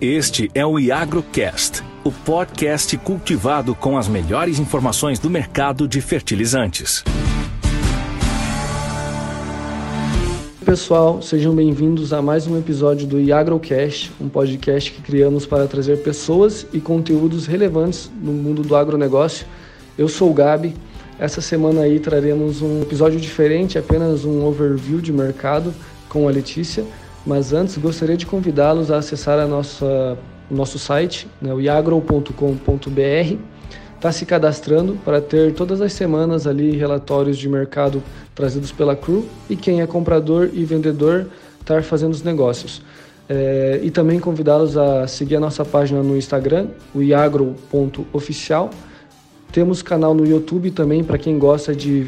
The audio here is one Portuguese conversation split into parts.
Este é o IagroCast, o podcast cultivado com as melhores informações do mercado de fertilizantes. Pessoal, sejam bem-vindos a mais um episódio do IagroCast, um podcast que criamos para trazer pessoas e conteúdos relevantes no mundo do agronegócio. Eu sou o Gabi. Essa semana aí traremos um episódio diferente, apenas um overview de mercado com a Letícia mas antes, gostaria de convidá-los a acessar a nossa, o nosso site, né, o iagro.com.br. Está se cadastrando para ter todas as semanas ali relatórios de mercado trazidos pela Crew e quem é comprador e vendedor estar fazendo os negócios. É, e também convidá-los a seguir a nossa página no Instagram, o iagro.oficial. Temos canal no YouTube também para quem gosta de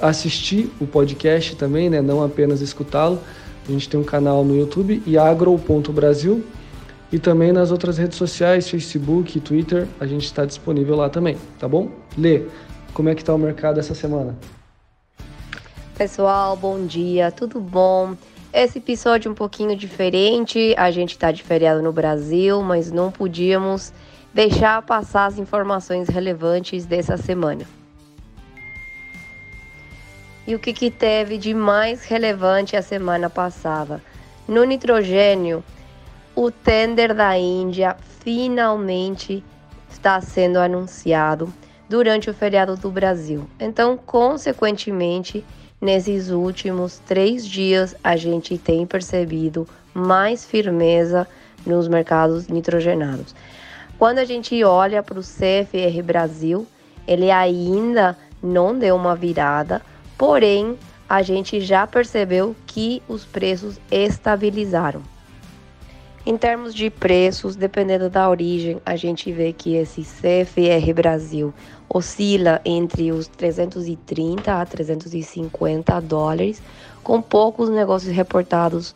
assistir o podcast também, né, não apenas escutá-lo. A gente tem um canal no YouTube, iagro.brasil, e também nas outras redes sociais, Facebook, Twitter, a gente está disponível lá também, tá bom? Lê, como é que está o mercado essa semana? Pessoal, bom dia, tudo bom? Esse episódio um pouquinho diferente, a gente está de feriado no Brasil, mas não podíamos deixar passar as informações relevantes dessa semana. E o que, que teve de mais relevante a semana passada? No nitrogênio, o tender da Índia finalmente está sendo anunciado durante o feriado do Brasil. Então, consequentemente, nesses últimos três dias, a gente tem percebido mais firmeza nos mercados nitrogenados. Quando a gente olha para o CFR Brasil, ele ainda não deu uma virada, Porém, a gente já percebeu que os preços estabilizaram. Em termos de preços, dependendo da origem, a gente vê que esse CFR Brasil oscila entre os 330 a 350 dólares, com poucos negócios reportados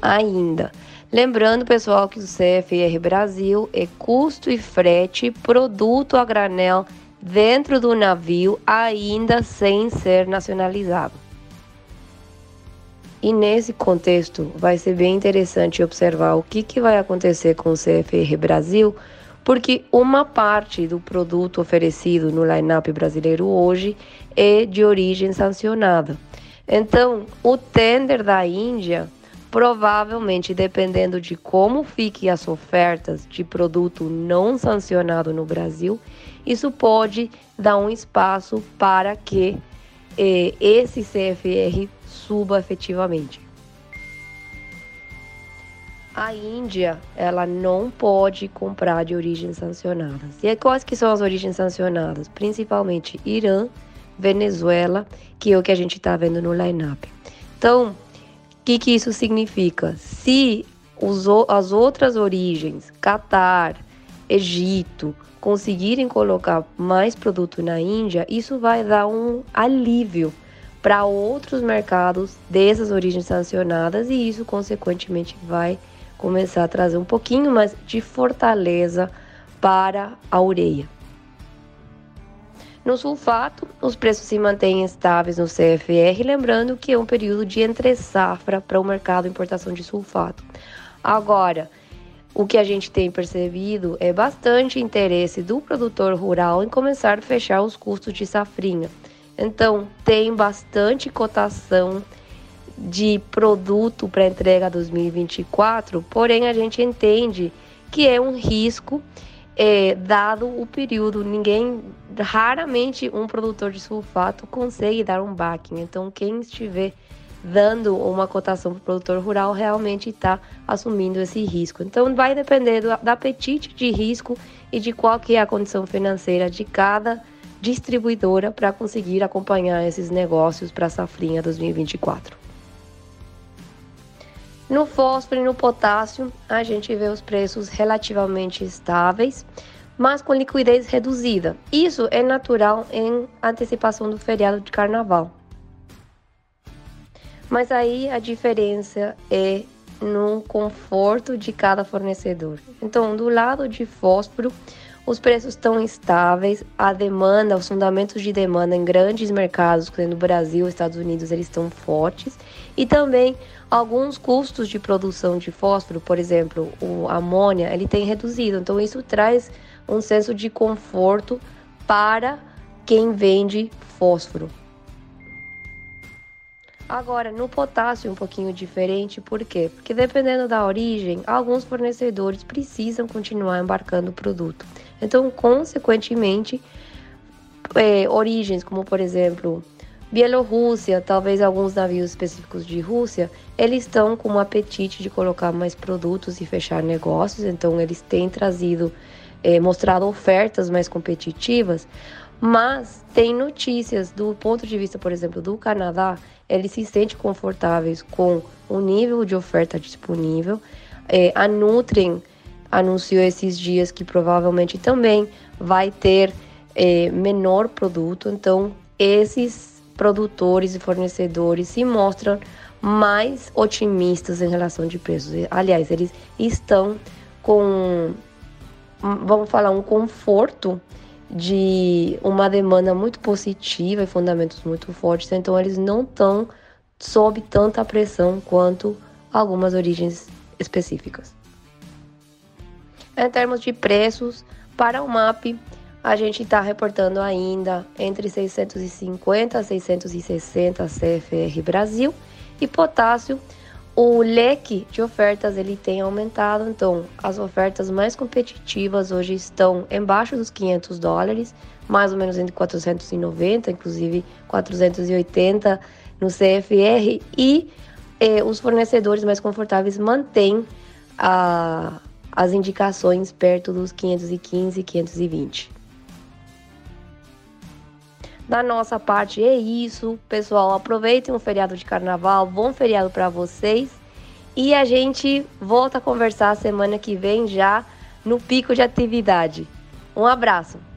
ainda. Lembrando, pessoal, que o CFR Brasil é custo e frete, produto a granel dentro do navio ainda sem ser nacionalizado. E nesse contexto, vai ser bem interessante observar o que, que vai acontecer com o CFR Brasil, porque uma parte do produto oferecido no line-up brasileiro hoje é de origem sancionada. Então, o tender da Índia, provavelmente, dependendo de como fiquem as ofertas de produto não sancionado no Brasil, isso pode dar um espaço para que eh, esse CFR suba efetivamente. A Índia, ela não pode comprar de origens sancionadas. E quais que são as origens sancionadas? Principalmente Irã, Venezuela, que é o que a gente está vendo no line-up. Então, o que, que isso significa? Se os, as outras origens, Catar, Egito, conseguirem colocar mais produto na Índia, isso vai dar um alívio para outros mercados dessas origens sancionadas e isso, consequentemente, vai começar a trazer um pouquinho mais de fortaleza para a ureia. No sulfato, os preços se mantêm estáveis no CFR, lembrando que é um período de entre safra para o mercado de importação de sulfato. Agora, o que a gente tem percebido é bastante interesse do produtor rural em começar a fechar os custos de safrinha. Então, tem bastante cotação de produto para entrega 2024, porém a gente entende que é um risco é, dado o período. Ninguém, raramente um produtor de sulfato consegue dar um backing. Então, quem estiver dando uma cotação para o produtor rural, realmente está assumindo esse risco. Então, vai depender do, do, apetite de risco e de qual que é a condição financeira de cada distribuidora para conseguir acompanhar esses negócios para a safrinha 2024. No fósforo e no potássio, a gente vê os preços relativamente estáveis, mas com liquidez reduzida. Isso é natural em antecipação do feriado de carnaval. Mas aí a diferença é no conforto de cada fornecedor. Então, do lado de fósforo, os preços estão estáveis, a demanda, os fundamentos de demanda em grandes mercados, como no Brasil, Estados Unidos, eles estão fortes. E também alguns custos de produção de fósforo, por exemplo, o amônia, ele tem reduzido. Então isso traz um senso de conforto para quem vende fósforo. Agora, no potássio é um pouquinho diferente, por quê? Porque dependendo da origem, alguns fornecedores precisam continuar embarcando o produto. Então, consequentemente, é, origens como, por exemplo, Bielorrússia, talvez alguns navios específicos de Rússia, eles estão com um apetite de colocar mais produtos e fechar negócios, então eles têm trazido, é, mostrado ofertas mais competitivas, mas tem notícias do ponto de vista, por exemplo, do Canadá, eles se sentem confortáveis com o nível de oferta disponível. É, a Nutrien anunciou esses dias que provavelmente também vai ter é, menor produto, então esses produtores e fornecedores se mostram mais otimistas em relação de preços. Aliás, eles estão com, vamos falar, um conforto de uma demanda muito positiva e fundamentos muito fortes, então eles não estão sob tanta pressão quanto algumas origens específicas. Em termos de preços, para o MAP, a gente está reportando ainda entre 650 a 660 CFR Brasil e potássio o leque de ofertas ele tem aumentado, então as ofertas mais competitivas hoje estão embaixo dos 500 dólares, mais ou menos entre 490, inclusive 480 no CFR e eh, os fornecedores mais confortáveis mantêm a, as indicações perto dos 515 e 520. Da nossa parte é isso, pessoal. Aproveitem o feriado de carnaval, bom feriado para vocês. E a gente volta a conversar semana que vem já no pico de atividade. Um abraço.